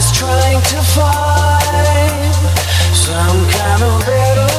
is trying to find some kind of better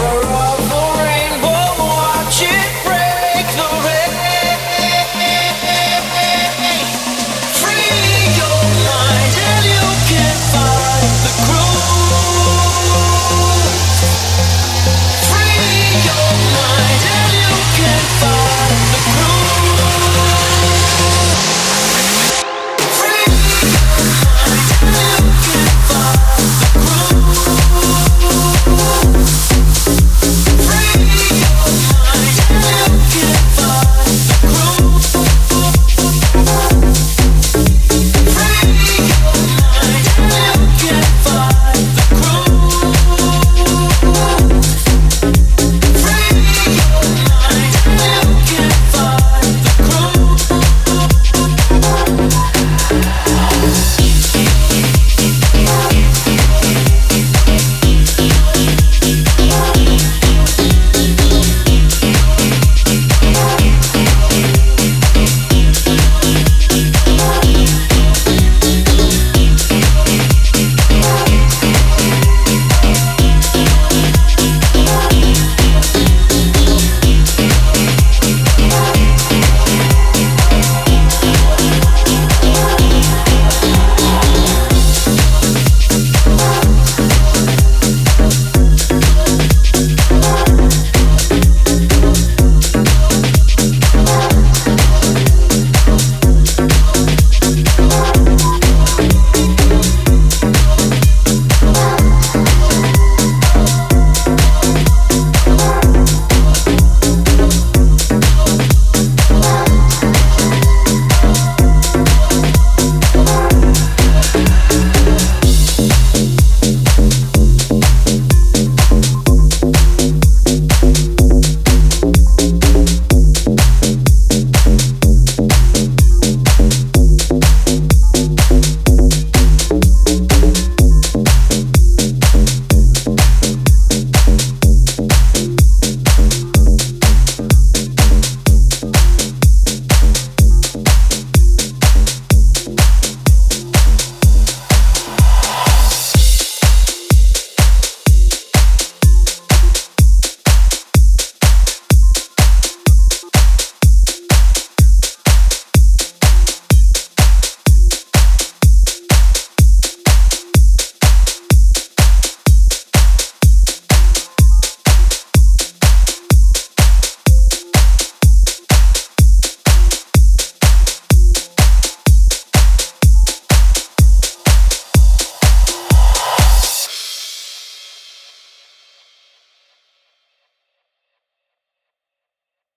alright.